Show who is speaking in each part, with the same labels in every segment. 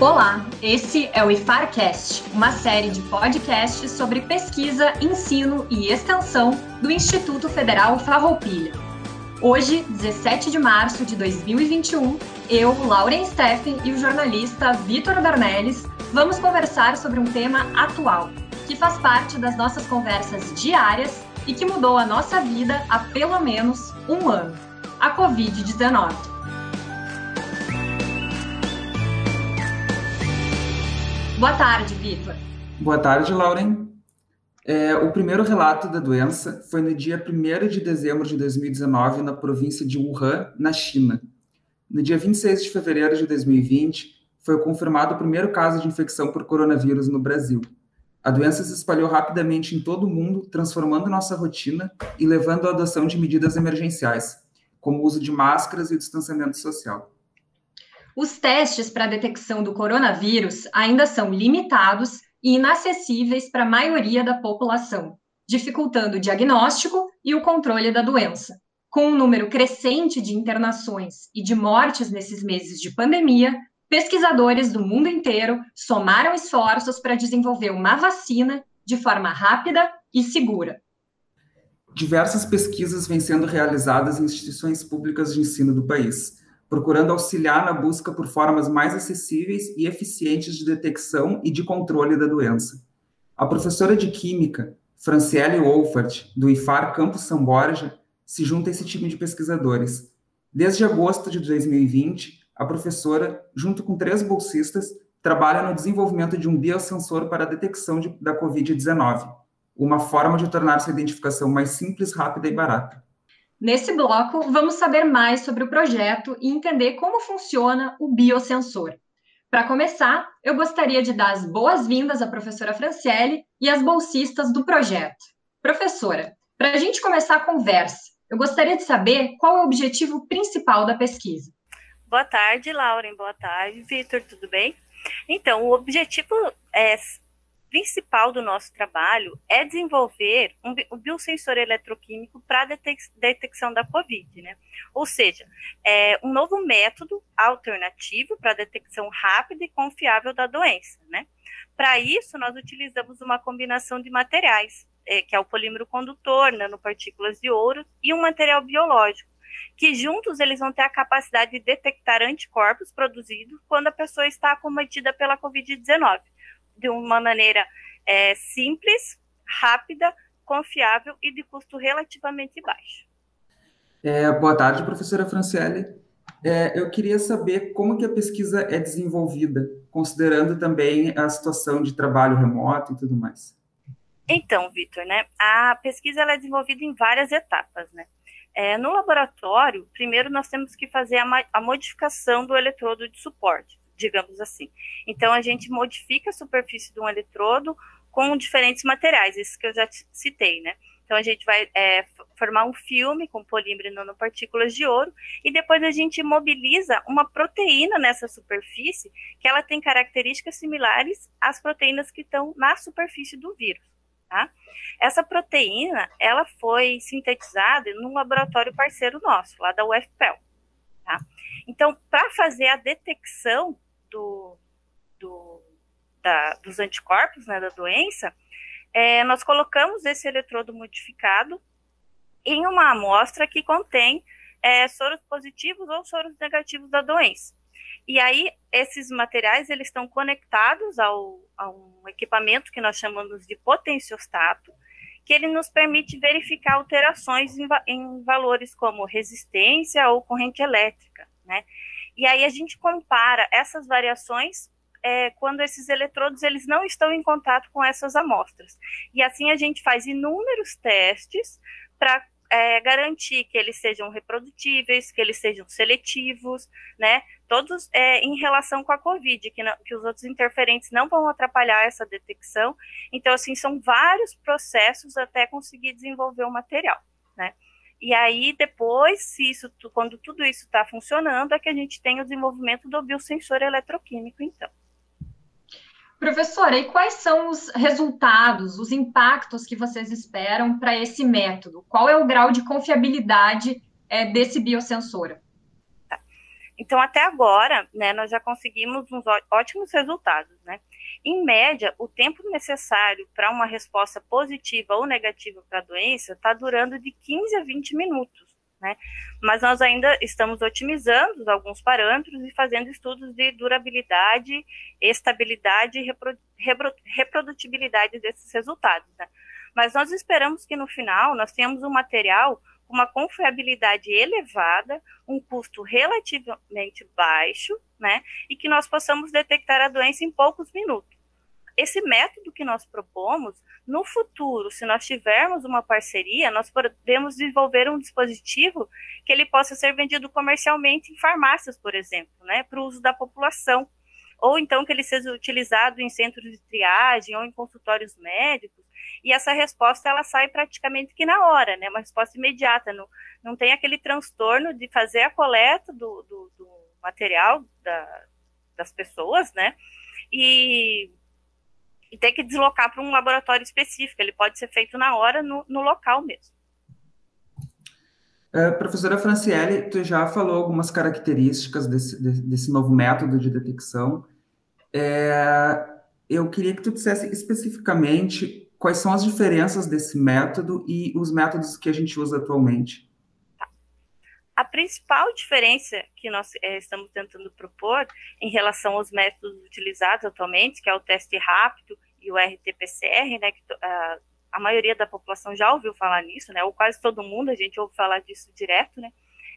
Speaker 1: Olá, esse é o IFARcast, uma série de podcasts sobre pesquisa, ensino e extensão do Instituto Federal Farroupilha. Hoje, 17 de março de 2021, eu, Lauren Steffen e o jornalista Vitor Dornelles vamos conversar sobre um tema atual, que faz parte das nossas conversas diárias e que mudou a nossa vida há pelo menos um ano: a Covid-19. Boa tarde, Vitor.
Speaker 2: Boa tarde, Lauren. É, o primeiro relato da doença foi no dia 1 de dezembro de 2019, na província de Wuhan, na China. No dia 26 de fevereiro de 2020, foi confirmado o primeiro caso de infecção por coronavírus no Brasil. A doença se espalhou rapidamente em todo o mundo, transformando nossa rotina e levando à adoção de medidas emergenciais, como o uso de máscaras e o distanciamento social.
Speaker 1: Os testes para detecção do coronavírus ainda são limitados e inacessíveis para a maioria da população, dificultando o diagnóstico e o controle da doença. Com um número crescente de internações e de mortes nesses meses de pandemia, pesquisadores do mundo inteiro somaram esforços para desenvolver uma vacina de forma rápida e segura.
Speaker 2: Diversas pesquisas vêm sendo realizadas em instituições públicas de ensino do país procurando auxiliar na busca por formas mais acessíveis e eficientes de detecção e de controle da doença. A professora de Química, Franciele Wolfert, do IFAR Campus São Borja, se junta a esse time de pesquisadores. Desde agosto de 2020, a professora, junto com três bolsistas, trabalha no desenvolvimento de um biosensor para a detecção de, da Covid-19, uma forma de tornar essa identificação mais simples, rápida e barata.
Speaker 1: Nesse bloco, vamos saber mais sobre o projeto e entender como funciona o biosensor. Para começar, eu gostaria de dar as boas-vindas à professora Franciele e às bolsistas do projeto. Professora, para a gente começar a conversa, eu gostaria de saber qual é o objetivo principal da pesquisa.
Speaker 3: Boa tarde, Lauren. Boa tarde, Vitor. Tudo bem? Então, o objetivo é principal do nosso trabalho é desenvolver um, um biosensor eletroquímico para detecção da COVID, né? Ou seja, é um novo método alternativo para detecção rápida e confiável da doença, né? Para isso, nós utilizamos uma combinação de materiais, é, que é o polímero condutor, nanopartículas de ouro e um material biológico, que juntos eles vão ter a capacidade de detectar anticorpos produzidos quando a pessoa está acometida pela Covid-19 de uma maneira é, simples, rápida, confiável e de custo relativamente baixo.
Speaker 2: É, boa tarde, professora Franciele. É, eu queria saber como que a pesquisa é desenvolvida, considerando também a situação de trabalho remoto e tudo mais.
Speaker 3: Então, Vitor, né, a pesquisa é desenvolvida em várias etapas, né? É, no laboratório, primeiro nós temos que fazer a, a modificação do eletrodo de suporte digamos assim. Então, a gente modifica a superfície de um eletrodo com diferentes materiais, isso que eu já citei, né? Então, a gente vai é, formar um filme com polímero e nanopartículas de ouro, e depois a gente mobiliza uma proteína nessa superfície, que ela tem características similares às proteínas que estão na superfície do vírus. Tá? Essa proteína, ela foi sintetizada num laboratório parceiro nosso, lá da UFPEL. Tá? Então, para fazer a detecção do, do da, dos anticorpos, né, da doença, é, nós colocamos esse eletrodo modificado em uma amostra que contém é, soros positivos ou soros negativos da doença. E aí, esses materiais, eles estão conectados ao, a um equipamento que nós chamamos de potenciostato, que ele nos permite verificar alterações em, em valores como resistência ou corrente elétrica, né? E aí a gente compara essas variações é, quando esses eletrodos eles não estão em contato com essas amostras. E assim a gente faz inúmeros testes para é, garantir que eles sejam reprodutíveis, que eles sejam seletivos, né? Todos é, em relação com a COVID, que, não, que os outros interferentes não vão atrapalhar essa detecção. Então, assim, são vários processos até conseguir desenvolver o material, né? E aí, depois, se isso, quando tudo isso está funcionando, é que a gente tem o desenvolvimento do biosensor eletroquímico, então.
Speaker 1: Professora, e quais são os resultados, os impactos que vocês esperam para esse método? Qual é o grau de confiabilidade é, desse biosensor?
Speaker 3: Tá. Então, até agora, né, nós já conseguimos uns ótimos resultados, né? Em média, o tempo necessário para uma resposta positiva ou negativa para a doença está durando de 15 a 20 minutos, né? Mas nós ainda estamos otimizando alguns parâmetros e fazendo estudos de durabilidade, estabilidade e repro repro reprodutibilidade desses resultados, né? Mas nós esperamos que no final nós tenhamos um material uma confiabilidade elevada, um custo relativamente baixo, né, e que nós possamos detectar a doença em poucos minutos. Esse método que nós propomos, no futuro, se nós tivermos uma parceria, nós podemos desenvolver um dispositivo que ele possa ser vendido comercialmente em farmácias, por exemplo, né, para o uso da população, ou então que ele seja utilizado em centros de triagem ou em consultórios médicos, e essa resposta ela sai praticamente que na hora, né? Uma resposta imediata, não, não tem aquele transtorno de fazer a coleta do, do, do material da, das pessoas, né? E, e que deslocar para um laboratório específico, ele pode ser feito na hora, no, no local mesmo.
Speaker 2: Uh, professora Franciele, tu já falou algumas características desse, desse novo método de detecção. É, eu queria que tu dissesse especificamente quais são as diferenças desse método e os métodos que a gente usa atualmente?
Speaker 3: A principal diferença que nós é, estamos tentando propor em relação aos métodos utilizados atualmente, que é o teste rápido e o RT-PCR, né, que a, a maioria da população já ouviu falar nisso, né, ou quase todo mundo, a gente ouve falar disso direto, né,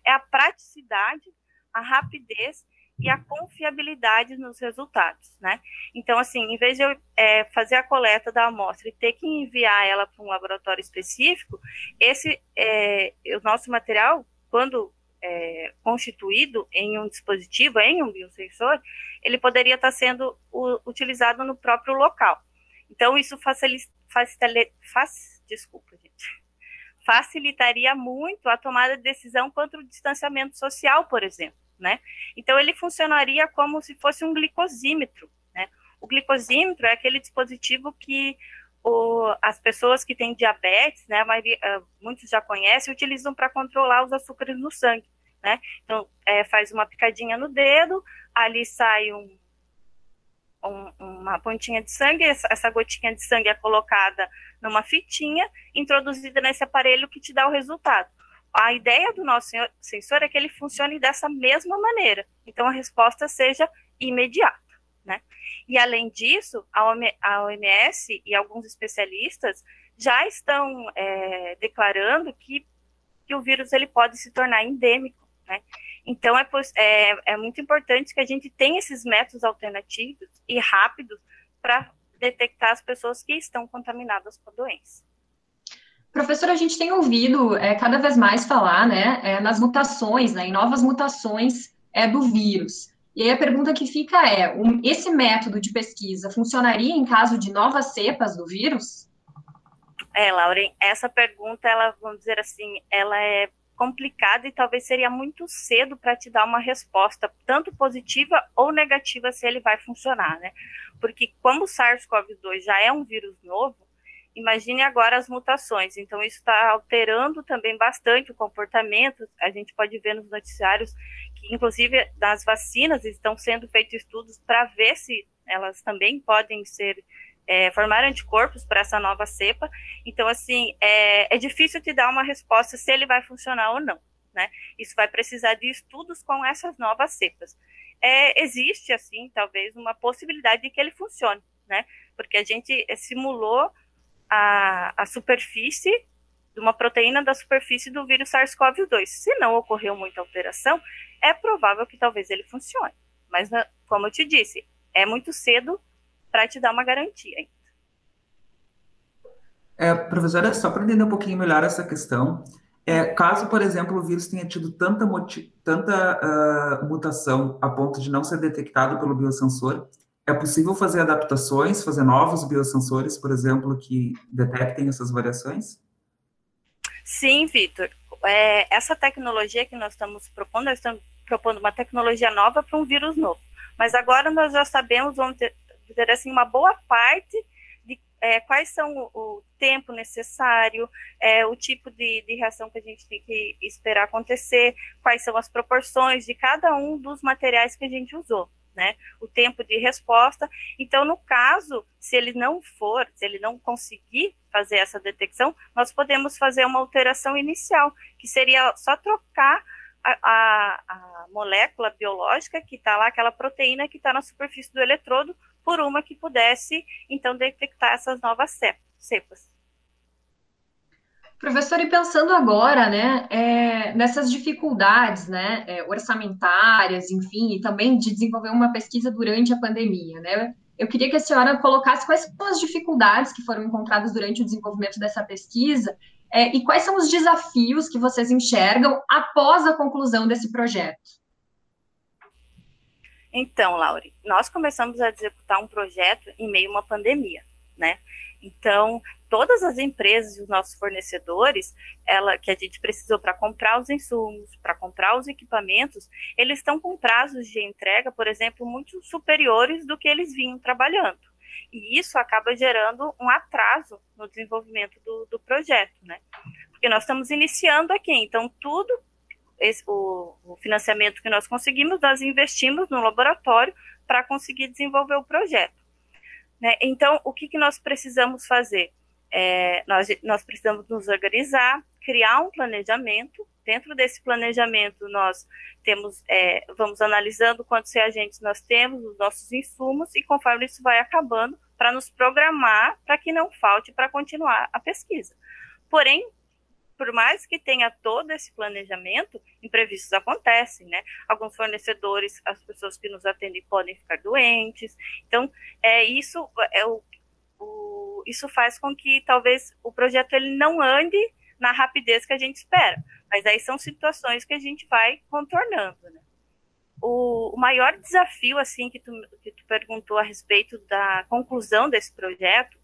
Speaker 3: é a praticidade, a rapidez e a confiabilidade nos resultados, né? Então, assim, em vez de eu é, fazer a coleta da amostra e ter que enviar ela para um laboratório específico, esse, é, o nosso material, quando é, constituído em um dispositivo, em um biosensor, ele poderia estar sendo o, utilizado no próprio local. Então, isso facilita, desculpa, gente, facilitaria muito a tomada de decisão contra o distanciamento social, por exemplo né? Então ele funcionaria como se fosse um glicosímetro, né? O glicosímetro é aquele dispositivo que o, as pessoas que têm diabetes, né, maioria, uh, muitos já conhecem, utilizam para controlar os açúcares no sangue, né? Então é, faz uma picadinha no dedo, ali sai um, um, uma pontinha de sangue, essa, essa gotinha de sangue é colocada numa fitinha, introduzida nesse aparelho que te dá o resultado a ideia do nosso sensor é que ele funcione dessa mesma maneira. Então, a resposta seja imediata. Né? E, além disso, a OMS e alguns especialistas já estão é, declarando que, que o vírus ele pode se tornar endêmico. Né? Então, é, é, é muito importante que a gente tenha esses métodos alternativos e rápidos para detectar as pessoas que estão contaminadas com a doença.
Speaker 1: Professora, a gente tem ouvido é, cada vez mais falar né, é, nas mutações, né, em novas mutações é, do vírus. E aí a pergunta que fica é: um, esse método de pesquisa funcionaria em caso de novas cepas do vírus?
Speaker 3: É, Lauren, essa pergunta, ela, vamos dizer assim, ela é complicada e talvez seria muito cedo para te dar uma resposta, tanto positiva ou negativa, se ele vai funcionar, né? Porque como o SARS-CoV-2 já é um vírus novo, Imagine agora as mutações. Então, isso está alterando também bastante o comportamento. A gente pode ver nos noticiários que, inclusive, das vacinas estão sendo feitos estudos para ver se elas também podem ser é, formar anticorpos para essa nova cepa. Então, assim, é, é difícil te dar uma resposta se ele vai funcionar ou não. Né? Isso vai precisar de estudos com essas novas cepas. É, existe, assim, talvez uma possibilidade de que ele funcione, né? Porque a gente simulou a, a superfície de uma proteína da superfície do vírus SARS-CoV-2. Se não ocorreu muita alteração, é provável que talvez ele funcione. Mas, como eu te disse, é muito cedo para te dar uma garantia.
Speaker 2: É, professora, só para entender um pouquinho melhor essa questão, é, caso, por exemplo, o vírus tenha tido tanta, tanta uh, mutação a ponto de não ser detectado pelo biosensor, é possível fazer adaptações, fazer novos biosensores, por exemplo, que detectem essas variações?
Speaker 3: Sim, Vitor. É, essa tecnologia que nós estamos propondo, nós estamos propondo uma tecnologia nova para um vírus novo. Mas agora nós já sabemos, vamos dizer assim, uma boa parte de é, quais são o, o tempo necessário, é, o tipo de, de, reação que a gente tem que esperar acontecer, quais são as proporções de cada um dos materiais que a gente usou. Né, o tempo de resposta. Então, no caso, se ele não for, se ele não conseguir fazer essa detecção, nós podemos fazer uma alteração inicial, que seria só trocar a, a, a molécula biológica que está lá, aquela proteína que está na superfície do eletrodo, por uma que pudesse, então, detectar essas novas cepas.
Speaker 1: Professor, e pensando agora, né, é, nessas dificuldades, né, é, orçamentárias, enfim, e também de desenvolver uma pesquisa durante a pandemia, né, eu queria que a senhora colocasse quais são as dificuldades que foram encontradas durante o desenvolvimento dessa pesquisa é, e quais são os desafios que vocês enxergam após a conclusão desse projeto.
Speaker 3: Então, Laure, nós começamos a executar um projeto em meio a uma pandemia, né? Então, todas as empresas e os nossos fornecedores, ela que a gente precisou para comprar os insumos, para comprar os equipamentos, eles estão com prazos de entrega, por exemplo, muito superiores do que eles vinham trabalhando. E isso acaba gerando um atraso no desenvolvimento do, do projeto, né? Porque nós estamos iniciando aqui, então tudo esse, o, o, financiamento que nós conseguimos, nós investimos no laboratório para conseguir desenvolver o projeto. Né? Então, o que, que nós precisamos fazer? É, nós, nós precisamos nos organizar, criar um planejamento. Dentro desse planejamento, nós temos, é, vamos analisando quantos reagentes nós temos, os nossos insumos, e conforme isso vai acabando, para nos programar para que não falte para continuar a pesquisa. Porém, por mais que tenha todo esse planejamento, imprevistos acontecem, né? Alguns fornecedores, as pessoas que nos atendem podem ficar doentes. Então, é isso é o, o isso faz com que talvez o projeto ele não ande na rapidez que a gente espera. Mas aí são situações que a gente vai contornando, né? O, o, maior desafio, assim, que tu, que tu perguntou a respeito da conclusão desse projeto,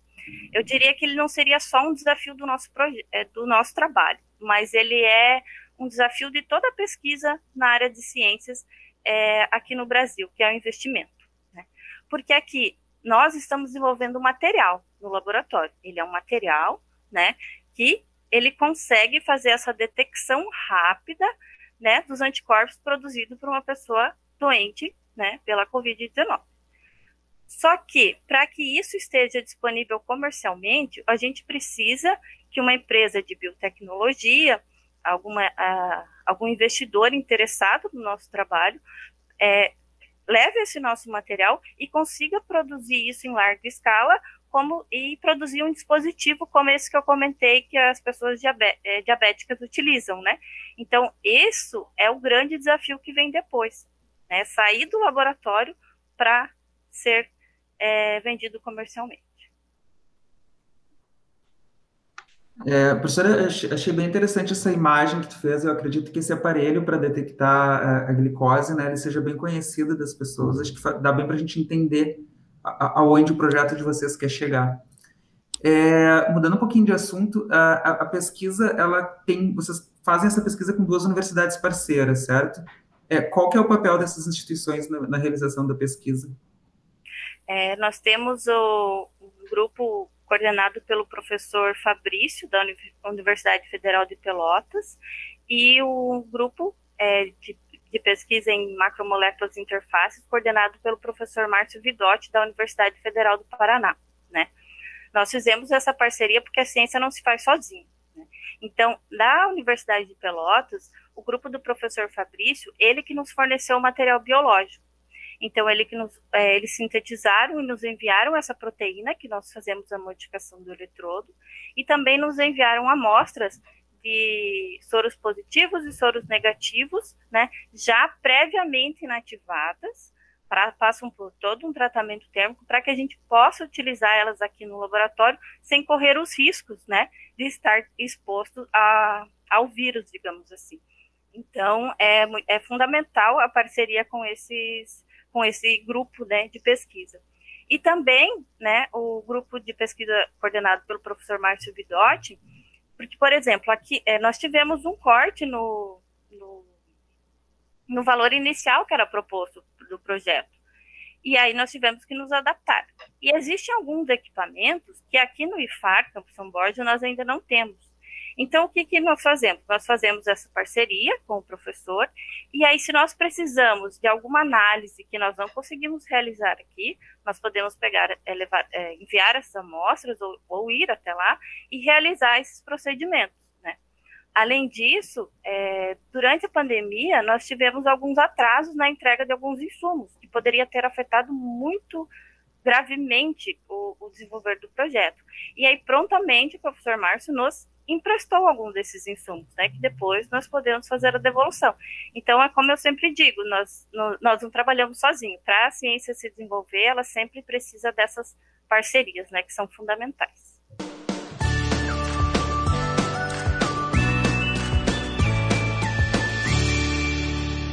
Speaker 3: eu diria que ele não seria só um desafio do nosso, é, do nosso trabalho, mas ele é um desafio de toda a pesquisa na área de ciências é, aqui no Brasil, que é o investimento. Né? Porque aqui nós estamos desenvolvendo material no laboratório. Ele é um material né, que ele consegue fazer essa detecção rápida né, dos anticorpos produzidos por uma pessoa doente né, pela Covid-19. Só que, para que isso esteja disponível comercialmente, a gente precisa que uma empresa de biotecnologia, alguma, algum investidor interessado no nosso trabalho, é, leve esse nosso material e consiga produzir isso em larga escala como, e produzir um dispositivo como esse que eu comentei que as pessoas é, diabéticas utilizam, né? Então, isso é o grande desafio que vem depois, né? Sair do laboratório para ser é, vendido comercialmente.
Speaker 2: É, professora, achei bem interessante essa imagem que tu fez. Eu acredito que esse aparelho para detectar a, a, glicose, né, ele seja bem conhecido das pessoas. Acho que dá bem para a gente entender aonde o projeto de vocês quer chegar. É, mudando um pouquinho de assunto, a, a, pesquisa, ela tem, vocês fazem essa pesquisa com duas universidades parceiras, certo? É, qual que é o papel dessas instituições na, na realização da pesquisa?
Speaker 3: É, nós temos o, grupo coordenado pelo professor Fabrício, da Universidade Federal de Pelotas, e o grupo é, de, de, pesquisa em macromoléculas e interfaces, coordenado pelo professor Márcio Vidotti, da Universidade Federal do Paraná. Né? Nós fizemos essa parceria porque a ciência não se faz sozinha. Né? Então, na Universidade de Pelotas, o grupo do professor Fabrício, ele que nos forneceu o material biológico. Então, ele que nos, é, eles sintetizaram e nos enviaram essa proteína, que nós fazemos a modificação do eletrodo, e também nos enviaram amostras de soros positivos e soros negativos, né, já previamente inativadas, pra, passam por todo um tratamento térmico para que a gente possa utilizar elas aqui no laboratório sem correr os riscos, né, de estar exposto a, ao vírus, digamos assim. Então, é, é fundamental a parceria com esses com esse grupo né, de pesquisa. E também né, o grupo de pesquisa coordenado pelo professor Márcio Vidotti, porque, por exemplo, aqui é, nós tivemos um corte no, no, no valor inicial que era proposto do projeto. E aí nós tivemos que nos adaptar. E existem alguns equipamentos que aqui no IFAR, Campo São Borja, nós ainda não temos. Então, o que, que nós fazemos? Nós fazemos essa parceria com o professor, e aí, se nós precisamos de alguma análise que nós não conseguimos realizar aqui, nós podemos pegar, é, levar, é, enviar essas amostras ou, ou, ir até lá e realizar esses procedimentos. Né? Além disso, é, durante a pandemia, nós tivemos alguns atrasos na entrega de alguns insumos, que poderia ter afetado muito gravemente o, o desenvolver do projeto. E aí, prontamente, o professor Márcio nos emprestou algum desses insumos, né, que depois nós podemos fazer a devolução. Então, é como eu sempre digo, nós, nós não trabalhamos sozinhos. Para a ciência se desenvolver, ela sempre precisa dessas parcerias, né, que são fundamentais.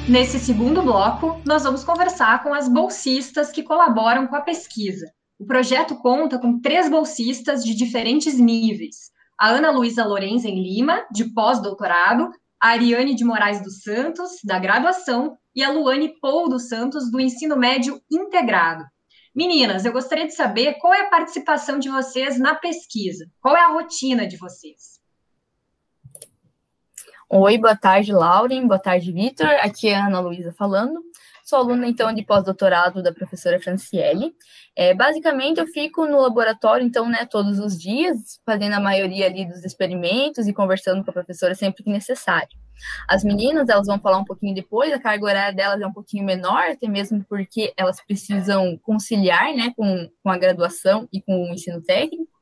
Speaker 1: Nesse segundo bloco, nós vamos conversar com as bolsistas que colaboram com a pesquisa. O projeto conta com três bolsistas de diferentes níveis, a Ana Luísa Lorenzen Lima, de pós-doutorado, a Ariane de Moraes dos Santos, da graduação, e a Luane Pou dos Santos, do ensino médio integrado. Meninas, eu gostaria de saber qual é a participação de vocês na pesquisa, qual é a rotina de vocês?
Speaker 4: Oi, boa tarde, Lauren, boa tarde, Vitor. Aqui é a Ana Luísa falando. Sou aluna, então, de pós-doutorado da professora Franciele. É, basicamente, eu fico no laboratório, então, né, todos os dias, fazendo a maioria ali dos experimentos e conversando com a professora sempre que necessário. As meninas, elas vão falar um pouquinho depois, a carga horária delas é um pouquinho menor, até mesmo porque elas precisam conciliar, né, com, com a graduação e com o ensino técnico.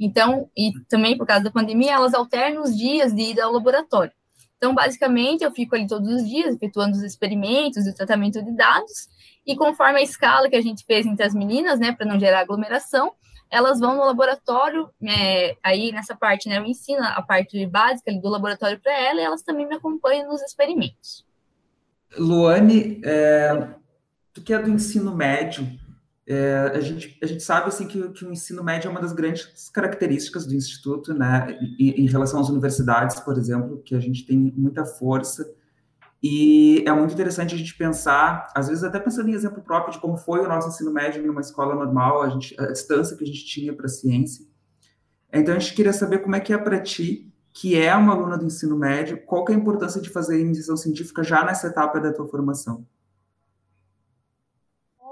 Speaker 4: Então, e também por causa da pandemia, elas alternam os dias de ida ao laboratório. Então, basicamente, eu fico ali todos os dias, efetuando os experimentos e o tratamento de dados, e conforme a escala que a gente fez entre as meninas, né, para não gerar aglomeração, elas vão no laboratório, é, aí nessa parte, né, eu ensino a parte básica do laboratório para ela, e elas também me acompanham nos experimentos.
Speaker 2: Luane, é, tu que é do ensino médio, é, a, gente, a gente sabe assim, que, que, o ensino médio é uma das grandes características do Instituto, né, em, em, relação às universidades, por exemplo, que a gente tem muita força, e é muito interessante a gente pensar, às vezes até pensando em exemplo próprio de como foi o nosso ensino médio em uma escola normal, a, gente, a distância que a gente tinha para a ciência. Então, a gente queria saber como é que é para ti, que é uma aluna do ensino médio, qual que é a importância de fazer iniciação científica já nessa etapa da tua formação?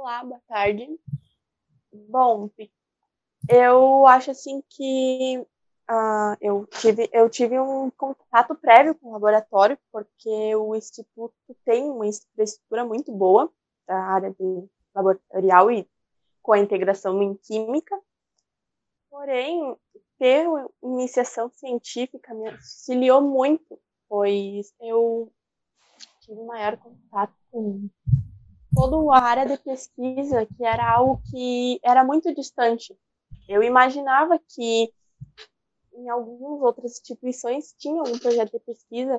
Speaker 5: Olá, boa tarde. Bom, eu acho assim que uh, eu, tive, eu tive um contato prévio com o laboratório, porque o Instituto tem uma infraestrutura muito boa da área de laboratorial e com a integração em química. Porém, ter uma iniciação científica me auxiliou muito, pois eu tive maior contato com toda a área de pesquisa, que era algo que era muito distante. Eu imaginava que em algumas outras instituições tinha um projeto de pesquisa,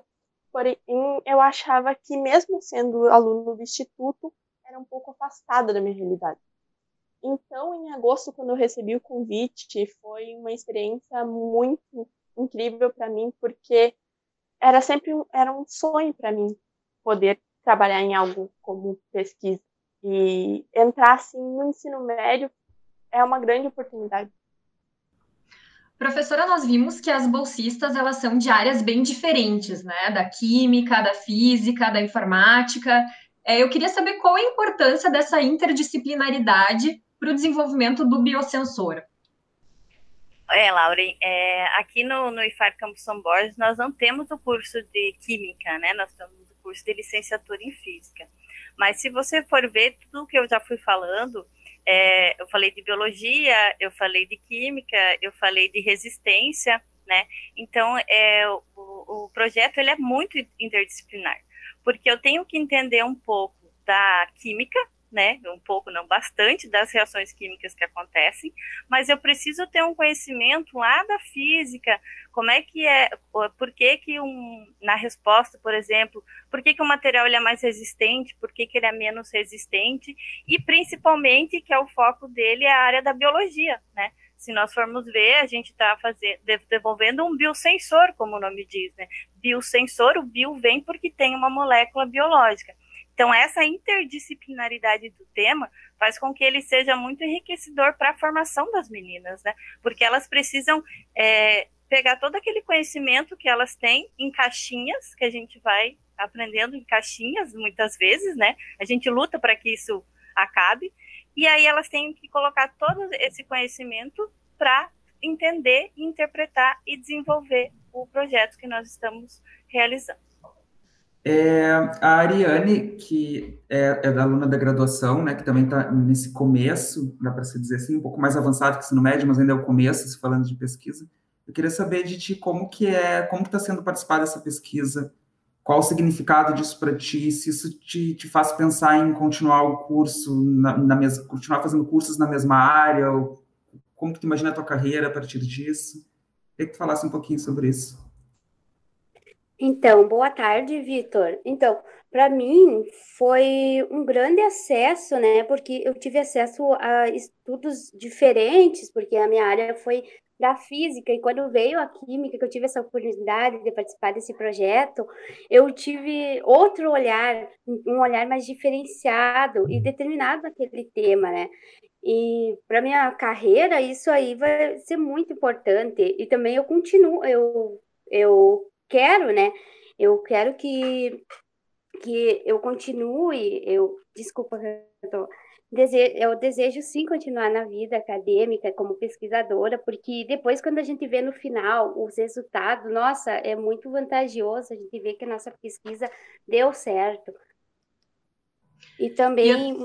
Speaker 5: porém eu achava que mesmo sendo aluno do instituto, era um pouco afastada da minha realidade. Então, em agosto, quando eu recebi o convite, foi uma experiência muito incrível para mim, porque era sempre era um sonho para mim poder trabalhar em algo como pesquisa. E entrar assim no ensino médio é uma grande oportunidade.
Speaker 1: Professora, nós vimos que as bolsistas elas são de áreas bem diferentes, né? Da química, da física, da informática. É, eu queria saber qual a importância dessa interdisciplinaridade para o desenvolvimento do biosensor.
Speaker 3: É, Lauren, é, aqui no, no IFAR Campus São Borges nós não temos o curso de Química, né? Nós temos curso de licenciatura em Física. Mas se você for ver tudo que eu já fui falando, é, eu falei de biologia, eu falei de química, eu falei de resistência, né? Então, é, o, o projeto ele é muito interdisciplinar, porque eu tenho que entender um pouco da química, né, um pouco, não bastante, das reações químicas que acontecem, mas eu preciso ter um conhecimento lá da física, como é que é, por que que um, na resposta, por exemplo, por que que o material ele é mais resistente, por que que ele é menos resistente, e principalmente, que é o foco dele, é a área da biologia, né, se nós formos ver, a gente está desenvolvendo um biosensor, como o nome diz, né? Biosensor, o bio vem porque tem uma molécula biológica. Então, essa interdisciplinaridade do tema faz com que ele seja muito enriquecedor para a formação das meninas, né? Porque elas precisam é, pegar todo aquele conhecimento que elas têm em caixinhas, que a gente vai aprendendo em caixinhas muitas vezes, né? A gente luta para que isso acabe, e aí elas têm que colocar todo esse conhecimento para entender, interpretar e desenvolver o projeto que nós estamos realizando.
Speaker 2: É, a Ariane, que é, é da aluna da graduação, né, que também está nesse começo, dá para se dizer assim, um pouco mais avançado que ensino médio, mas ainda é o começo, se falando de pesquisa. Eu queria saber de ti como que é, como que está sendo participar dessa pesquisa, qual o significado disso para ti, se isso te, te faz pensar em continuar o curso, na, na mesma, continuar fazendo cursos na mesma área, ou como que tu imagina a tua carreira a partir disso? Queria que tu falasse um pouquinho sobre isso.
Speaker 6: Então, boa tarde, Vitor. Então, para mim foi um grande acesso, né? Porque eu tive acesso a estudos diferentes, porque a minha área foi da física, e quando veio a química, que eu tive essa oportunidade de participar desse projeto, eu tive outro olhar, um olhar mais diferenciado e determinado naquele tema, né? E para minha carreira, isso aí vai ser muito importante. E também eu continuo, eu, eu quero, né? Eu quero que, que eu continue, eu, desculpa, eu, tô, desejo, eu desejo sim continuar na vida acadêmica como pesquisadora, porque depois quando a gente vê no final os resultados, nossa, é muito vantajoso a gente ver que a nossa pesquisa deu certo. E também...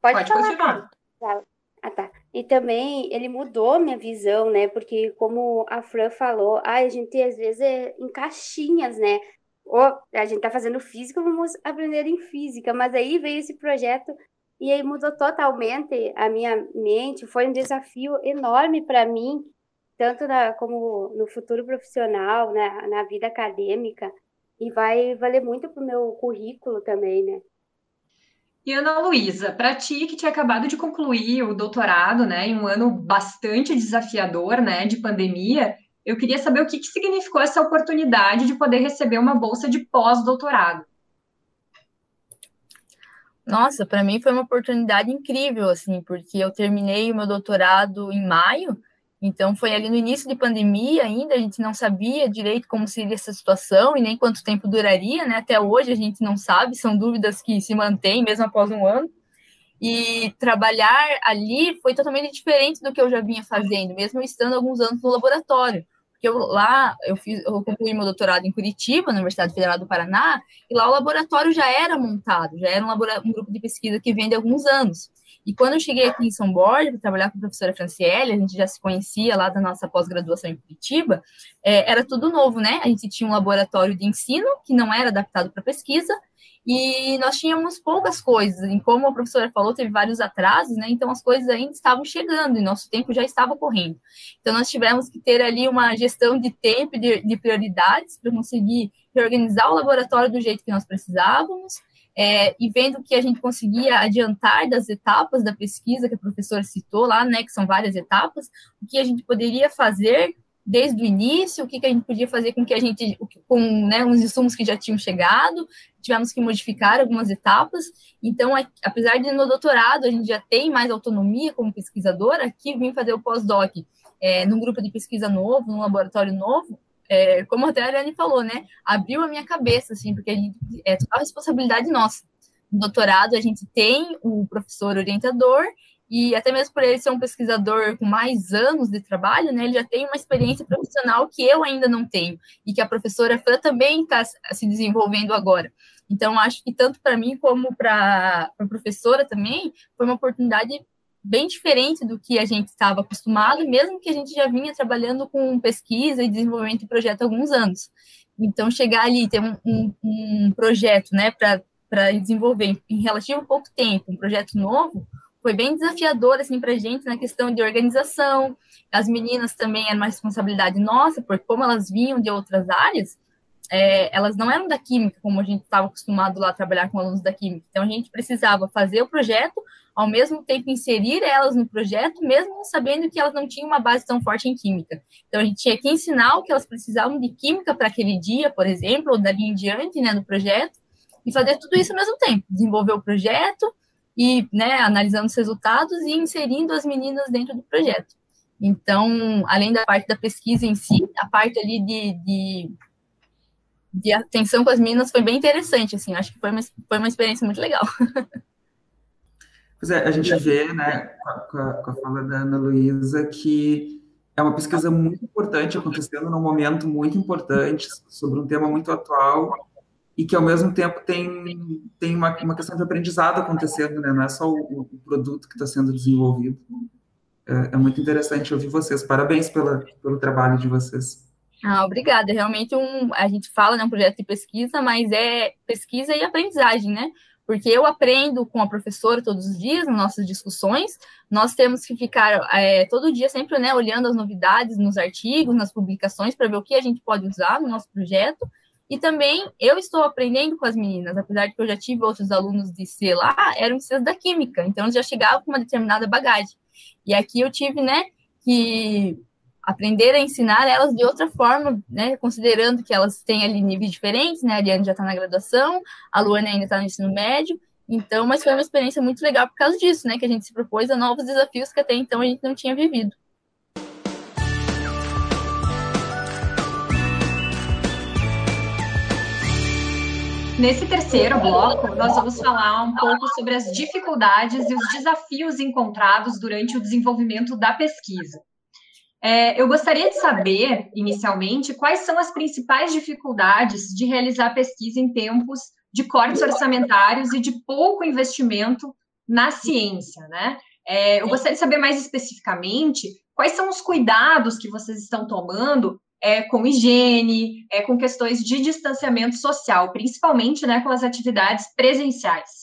Speaker 1: Pode, Pode falar, continuar.
Speaker 6: Ah, tá. E também ele mudou minha visão, né? Porque como a Fran falou, a gente às vezes é em caixinhas, né? Ou a gente tá fazendo física, vamos aprender em física. Mas aí veio esse projeto e aí mudou totalmente a minha mente. Foi um desafio enorme para mim, tanto na, como no futuro profissional, né? na vida acadêmica. E vai valer muito para o meu currículo também, né?
Speaker 1: E Ana Luísa, para ti que tinha acabado de concluir o doutorado, né, em um ano bastante desafiador, né, de pandemia, eu queria saber o que, que significou essa oportunidade de poder receber uma bolsa de pós-doutorado.
Speaker 4: Nossa, para mim foi uma oportunidade incrível, assim, porque eu terminei o meu doutorado em maio então, foi ali no início de pandemia ainda, a gente não sabia direito como seria essa situação e nem quanto tempo duraria, né? Até hoje a gente não sabe, são dúvidas que se mantêm mesmo após um ano. E trabalhar ali foi totalmente diferente do que eu já vinha fazendo, mesmo estando alguns anos no laboratório. Porque eu, lá, eu, fiz, eu concluí meu doutorado em Curitiba, na Universidade Federal do Paraná, e lá o laboratório já era montado, já era um, um grupo de pesquisa que vem de alguns anos. E quando eu cheguei aqui em São Borja para trabalhar com a professora Franciele, a gente já se conhecia lá da nossa pós-graduação em Curitiba, é, era tudo novo, né? A gente tinha um laboratório de ensino que não era adaptado para pesquisa, e nós tínhamos poucas coisas, e como a professora falou, teve vários atrasos, né? Então as coisas ainda estavam chegando e nosso tempo já estava correndo. Então nós tivemos que ter ali uma gestão de tempo de, de prioridades para conseguir reorganizar o laboratório do jeito que nós precisávamos, é, e vendo que a gente conseguia adiantar das etapas da pesquisa que a professora citou lá, né, que são várias etapas, o que a gente poderia fazer desde o início, o que, que a gente podia fazer com que a gente, com né, uns insumos que já tinham chegado, tivemos que modificar algumas etapas. Então, apesar de no doutorado a gente já tem mais autonomia como pesquisadora, aqui vim fazer o pós-doc é, num grupo de pesquisa novo, num laboratório novo, é, como até a Ariane falou, né, abriu a minha cabeça, assim, porque a gente, é total responsabilidade nossa. No doutorado, a gente tem o professor orientador, e até mesmo por ele ser um pesquisador com mais anos de trabalho, né, ele já tem uma experiência profissional que eu ainda não tenho, e que a professora Fran também está se desenvolvendo agora. Então, acho que tanto para mim como para a professora também, foi uma oportunidade bem diferente do que a gente estava acostumado, mesmo que a gente já vinha trabalhando com pesquisa e desenvolvimento de projeto há alguns anos. Então, chegar ali, ter um, um, um projeto né, para desenvolver em relativo pouco tempo, um projeto novo, foi bem desafiador assim, para a gente na questão de organização. As meninas também era uma responsabilidade nossa, porque como elas vinham de outras áreas, é, elas não eram da química, como a gente estava acostumado lá a trabalhar com alunos da química. Então, a gente precisava fazer o projeto, ao mesmo tempo inserir elas no projeto, mesmo sabendo que elas não tinham uma base tão forte em química. Então, a gente tinha que ensinar o que elas precisavam de química para aquele dia, por exemplo, ou dali em diante, né, do projeto, e fazer tudo isso ao mesmo tempo. Desenvolver o projeto, e né, analisando os resultados e inserindo as meninas dentro do projeto. Então, além da parte da pesquisa em si, a parte ali de, de, de atenção com as meninas foi bem interessante, assim, acho que foi uma, foi uma experiência muito legal.
Speaker 2: Pois é, a gente vê, né, com a, com a fala da Ana Luísa, que é uma pesquisa muito importante, acontecendo num momento muito importante, sobre um tema muito atual, e que ao mesmo tempo tem, tem uma, uma questão de aprendizado acontecendo, né? não é só o, o produto que está sendo desenvolvido. É, é, muito interessante ouvir vocês. Parabéns pela, pelo trabalho de vocês.
Speaker 4: Ah, obrigada. É realmente um, a gente fala, né, um projeto de pesquisa, mas é pesquisa e aprendizagem, né? porque eu aprendo com a professora todos os dias nas nossas discussões. Nós temos que ficar é, todo dia sempre né, olhando as novidades nos artigos, nas publicações, para ver o que a gente pode usar no nosso projeto. E também eu estou aprendendo com as meninas, apesar de que eu já tive outros alunos de C lá, eram ciências da química, então já chegava com uma determinada bagagem. E aqui eu tive, né, que aprender a ensinar elas de outra forma, né, considerando que elas têm ali níveis diferentes, né, a Ariane já está na graduação, a Luana ainda está no ensino médio, então, mas foi uma experiência muito legal por causa disso, né, que a gente se propôs a novos desafios que até então a gente não tinha vivido.
Speaker 1: Nesse terceiro bloco, nós vamos falar um pouco sobre as dificuldades e os desafios encontrados durante o desenvolvimento da pesquisa. É, eu gostaria de saber, inicialmente, quais são as principais dificuldades de realizar pesquisa em tempos de cortes orçamentários e de pouco investimento na ciência, né? É, eu gostaria de saber mais especificamente quais são os cuidados que vocês estão tomando é, com higiene, é, com questões de distanciamento social, principalmente né, com as atividades presenciais.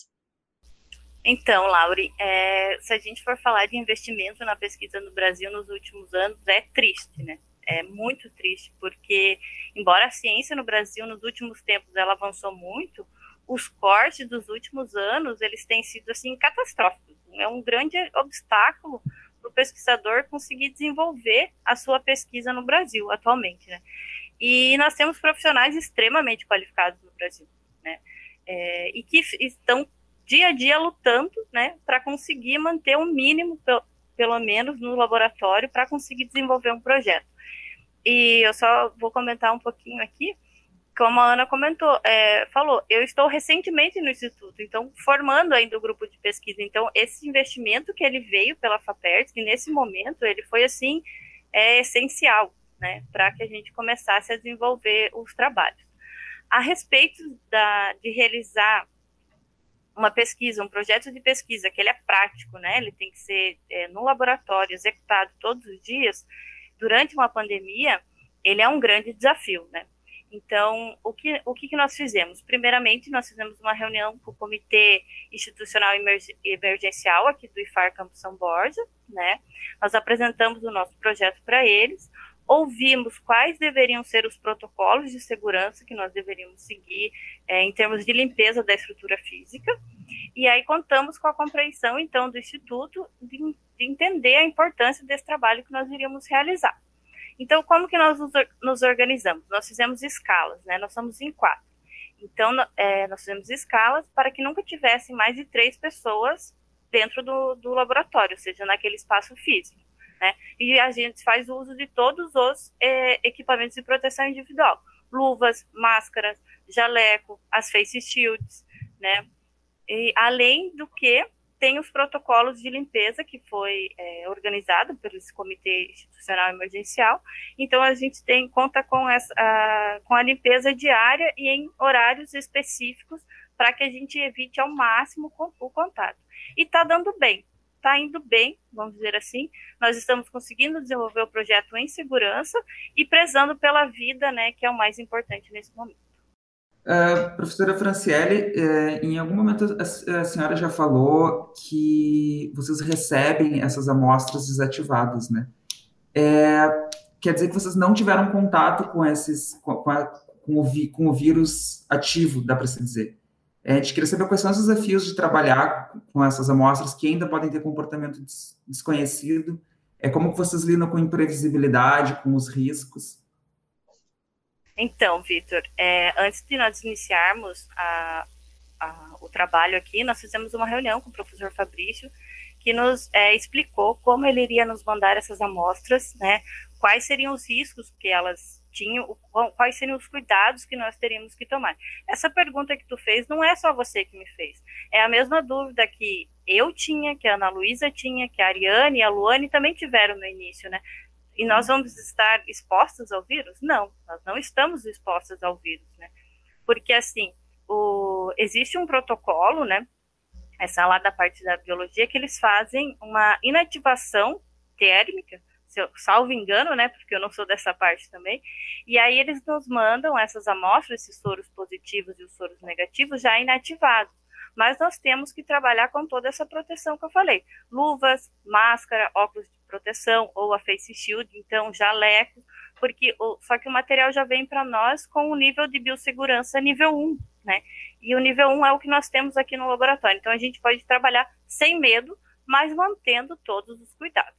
Speaker 3: Então, Lauri, é, se a gente for falar de investimento na pesquisa no Brasil nos últimos anos, é triste, né? É muito triste, porque, embora a ciência no Brasil nos últimos tempos ela avançou muito, os cortes dos últimos anos, eles têm sido, assim, catastróficos. É um grande obstáculo para o pesquisador conseguir desenvolver a sua pesquisa no Brasil, atualmente, né? E nós temos profissionais extremamente qualificados no Brasil, né? É, e que estão dia a dia lutando, né, para conseguir manter o um mínimo, pelo menos, no laboratório, para conseguir desenvolver um projeto. E eu só vou comentar um pouquinho aqui, como a Ana comentou, é, falou, eu estou recentemente no Instituto, então formando ainda o grupo de pesquisa. Então, esse investimento que ele veio pela FAPERT, que nesse momento ele foi assim, é essencial, né, para que a gente começasse a desenvolver os trabalhos. A respeito da, de realizar uma pesquisa, um projeto de pesquisa, que ele é prático, né? Ele tem que ser é, no laboratório, executado todos os dias, durante uma pandemia, ele é um grande desafio, né? Então, o que, o que nós fizemos? Primeiramente, nós fizemos uma reunião com o Comitê Institucional Emergencial aqui do IFAR Campus São Borja, né? Nós apresentamos o nosso projeto para eles, ouvimos quais deveriam ser os protocolos de segurança que nós deveríamos seguir é, em termos de limpeza da estrutura física, e aí contamos com a compreensão, então, do Instituto de, de entender a importância desse trabalho que nós iríamos realizar. Então, como que nós nos organizamos? Nós fizemos escalas, né? Nós somos em quatro. Então, é, nós fizemos escalas para que nunca tivessem mais de três pessoas dentro do, do laboratório, ou seja, naquele espaço físico né? E a gente faz uso de todos os é, equipamentos de proteção individual, luvas, máscaras, jaleco, as face shields, né? E além do que tem os protocolos de limpeza que foi é, organizado pelo Comitê Institucional Emergencial. Então a gente tem conta com essa a, com a limpeza diária e em horários específicos para que a gente evite ao máximo o contato. E está dando bem está indo bem, vamos dizer assim. Nós estamos conseguindo desenvolver o projeto em segurança e prezando pela vida, né, que é o mais importante nesse momento.
Speaker 2: Uh, professora Franciele, uh, em algum momento a, a, senhora já falou que vocês recebem essas amostras desativadas, né? É, quer dizer que vocês não tiveram contato com esses, com, a, com, o, com o vírus ativo, dá para se dizer. É, a gente queria saber quais são os desafios de trabalhar com essas amostras que ainda podem ter comportamento des desconhecido. É como que vocês lidam com imprevisibilidade, com os riscos?
Speaker 3: Então, Vitor, é, antes de nós iniciarmos a, a, o trabalho aqui, nós fizemos uma reunião com o professor Fabrício, que nos é, explicou como ele iria nos mandar essas amostras, né, quais seriam os riscos que elas tinham, quais seriam os cuidados que nós teríamos que tomar. Essa pergunta que tu fez não é só você que me fez, é a mesma dúvida que eu tinha, que a Ana Luísa tinha, que a Ariane e a Luane também tiveram no início, né? E nós vamos estar expostos ao vírus? Não, nós não estamos expostos ao vírus, né? Porque, assim, o, existe um protocolo, né? Essa lá da parte da biologia, que eles fazem uma inativação térmica, eu, salvo engano, né? Porque eu não sou dessa parte também. E aí eles nos mandam essas amostras, esses soros positivos e os soros negativos já inativados mas nós temos que trabalhar com toda essa proteção que eu falei: luvas, máscara, óculos de proteção ou a face shield, então jaleco, porque só que o material já vem para nós com o nível de biossegurança nível 1, né? E o nível 1 é o que nós temos aqui no laboratório. Então a gente pode trabalhar sem medo, mas mantendo todos os cuidados.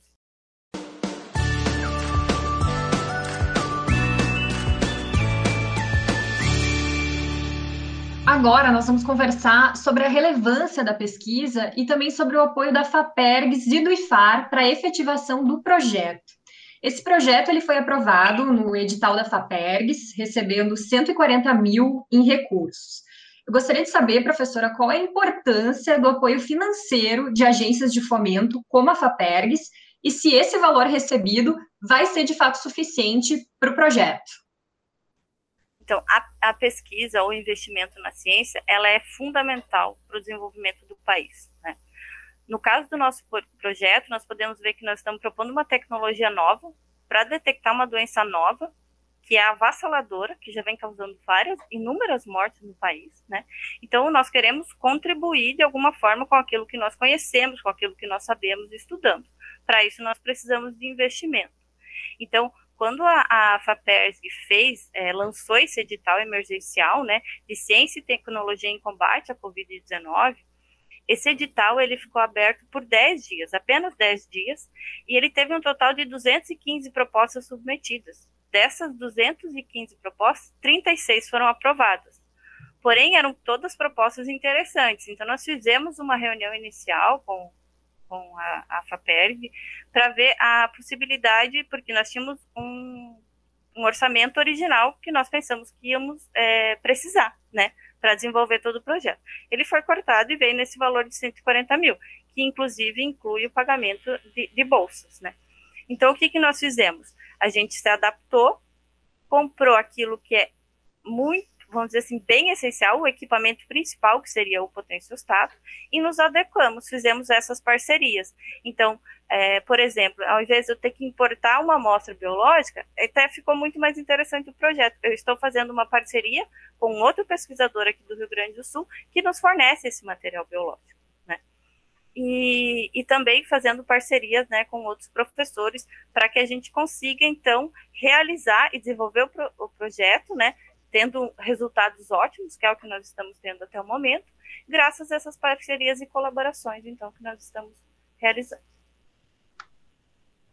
Speaker 1: Agora nós vamos conversar sobre a relevância da pesquisa e também sobre o apoio da FAPERGS e do IFAR para a efetivação do projeto. Esse projeto ele foi aprovado no edital da FAPERGS, recebendo 140 mil em recursos. Eu gostaria de saber, professora, qual é a importância do apoio financeiro de agências de fomento como a FAPERGS e se esse valor recebido vai ser de fato suficiente para o projeto.
Speaker 3: Então, a, a pesquisa ou investimento na ciência, ela é fundamental para o desenvolvimento do país. Né? No caso do nosso projeto, nós podemos ver que nós estamos propondo uma tecnologia nova para detectar uma doença nova, que é avassaladora, que já vem causando várias, inúmeras mortes no país, né? Então, nós queremos contribuir de alguma forma com aquilo que nós conhecemos, com aquilo que nós sabemos e estudamos. Para isso, nós precisamos de investimento. Então, quando a, a FAPERSG fez, é, lançou esse edital emergencial, né, de ciência e tecnologia em combate à Covid-19, esse edital ele ficou aberto por 10 dias, apenas 10 dias, e ele teve um total de 215 propostas submetidas. Dessas 215 propostas, 36 foram aprovadas. Porém, eram todas propostas interessantes. Então, nós fizemos uma reunião inicial com com a, a FAPERG, para ver a possibilidade, porque nós tínhamos um, um orçamento original que nós pensamos que íamos é, precisar, né, para desenvolver todo o projeto. Ele foi cortado e veio nesse valor de 140 mil, que inclusive inclui o pagamento de, de bolsas, né. Então, o que, que nós fizemos? A gente se adaptou, comprou aquilo que é muito vamos dizer assim, bem essencial, o equipamento principal, que seria o potenciostato, e nos adequamos, fizemos essas parcerias. Então, é, por exemplo, ao invés de eu ter que importar uma amostra biológica, até ficou muito mais interessante o projeto. Eu estou fazendo uma parceria com outro pesquisador aqui do Rio Grande do Sul que nos fornece esse material biológico. Né? E, e, também fazendo parcerias né, com outros professores para que a gente consiga, então, realizar e desenvolver o, pro, o projeto, né, tendo resultados ótimos, que é o que nós estamos tendo até o momento, graças a essas parcerias e colaborações, então, que nós estamos realizando.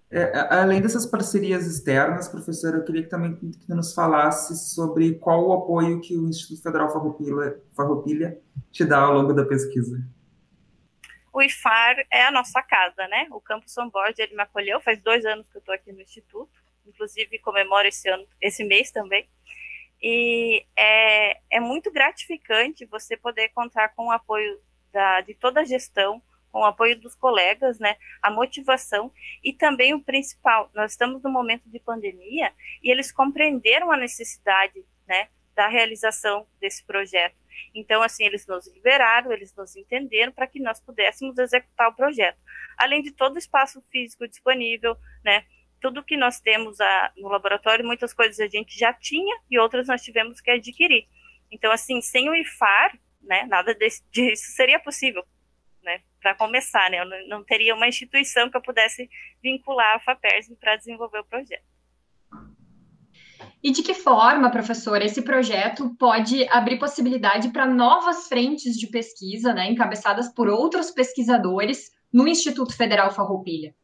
Speaker 2: É, além dessas parcerias externas, professora, eu queria que também que nos falasse sobre qual o apoio que o Instituto Federal Farroupilha, Farroupilha te dá ao longo da pesquisa.
Speaker 3: O IFAR é a nossa casa, né? O Campus São Borges, ele me acolheu, faz dois anos que eu estou aqui no Instituto, inclusive comemoro esse ano, esse mês também, e é, é muito gratificante você poder contar com o apoio da, de toda a gestão, com o apoio dos colegas, né, a motivação e também o principal, nós estamos no momento de pandemia e eles compreenderam a necessidade, né, da realização desse projeto. Então, assim, eles nos liberaram, eles nos entenderam para que nós pudéssemos executar o projeto. Além de todo o espaço físico disponível, né, tudo que nós temos a, no laboratório, muitas coisas a gente já tinha e outras nós tivemos que adquirir. Então, assim, sem o IFAR, né, nada disso seria possível, né, para começar, né, eu não, não, teria uma instituição que eu pudesse vincular a FAPERS para desenvolver o projeto.
Speaker 1: E de que forma, professora, esse projeto pode abrir possibilidade para novas frentes de pesquisa, né, encabeçadas por outros pesquisadores no Instituto Federal Farroupilha?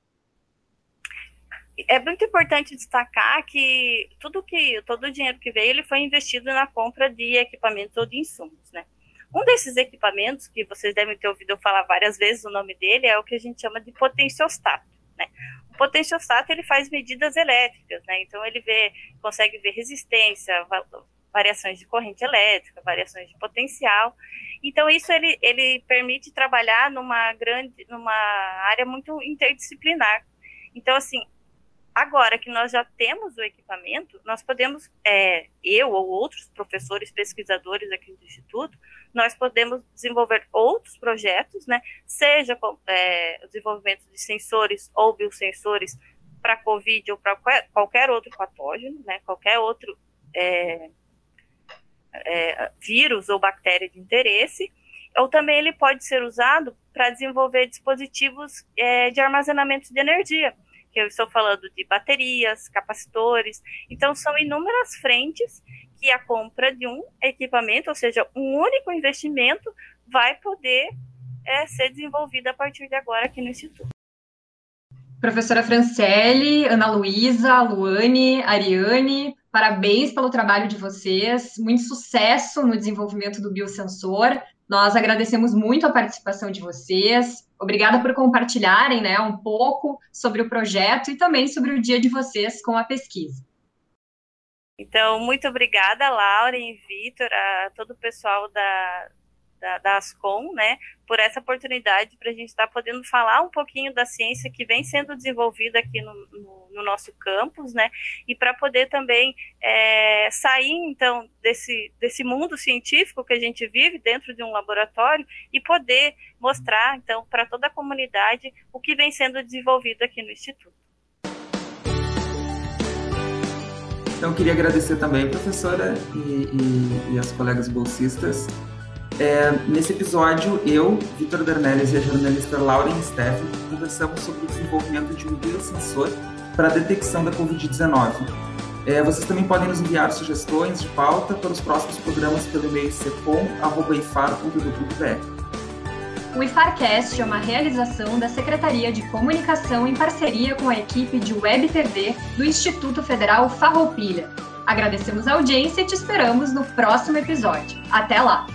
Speaker 3: É muito importante destacar que tudo que todo o dinheiro que veio ele foi investido na compra de equipamentos ou de insumos, né? Um desses equipamentos, que vocês devem ter ouvido eu falar várias vezes o nome dele, é o que a gente chama de potenciostato. Né? O potenciostato ele faz medidas elétricas, né? então ele vê, consegue ver resistência, variações de corrente elétrica, variações de potencial. Então isso ele, ele permite trabalhar numa grande, numa área muito interdisciplinar. Então assim, Agora que nós já temos o equipamento, nós podemos, é, eu ou outros professores, pesquisadores aqui do Instituto, nós podemos desenvolver outros projetos, né, seja é, o desenvolvimento de sensores ou biosensores para COVID ou para qualquer, qualquer, outro patógeno, né, qualquer outro é, é, vírus ou bactéria de interesse, ou também ele pode ser usado para desenvolver dispositivos é, de armazenamento de energia, que eu estou falando de baterias, capacitores. Então, são inúmeras frentes que a compra de um equipamento, ou seja, um único investimento, vai poder é, ser desenvolvida a partir de agora aqui no Instituto.
Speaker 1: Professora Franciele, Ana Luísa, Luane, Ariane, parabéns pelo trabalho de vocês, muito sucesso no desenvolvimento do biosensor. Nós agradecemos muito a participação de vocês. Obrigada por compartilharem né, um pouco sobre o projeto e também sobre o dia de vocês com a pesquisa.
Speaker 3: Então, muito obrigada, Laura e Vitor, a todo o pessoal da, da, da Ascom, né, por essa oportunidade para a gente estar tá podendo falar um pouquinho da ciência que vem sendo desenvolvida aqui no, no, no nosso campus, né, e para poder também é, sair, então, desse, desse mundo científico que a gente vive dentro de um laboratório e poder mostrar, então, para toda a comunidade o que vem sendo desenvolvido aqui no Instituto.
Speaker 2: Então, queria agradecer também, professora, e, e, e as colegas bolsistas é, nesse episódio, eu, Vitor Bernelles e a jornalista Lauren Steffen conversamos sobre o desenvolvimento de um biosensor para a detecção da Covid-19. É, vocês também podem nos enviar sugestões de pauta para os próximos programas pelo e-mail cepom.ifar.edu.br.
Speaker 1: O IFARcast é uma realização da Secretaria de Comunicação em parceria com a equipe de Web TV do Instituto Federal Farroupilha. Agradecemos a audiência e te esperamos no próximo episódio. Até lá!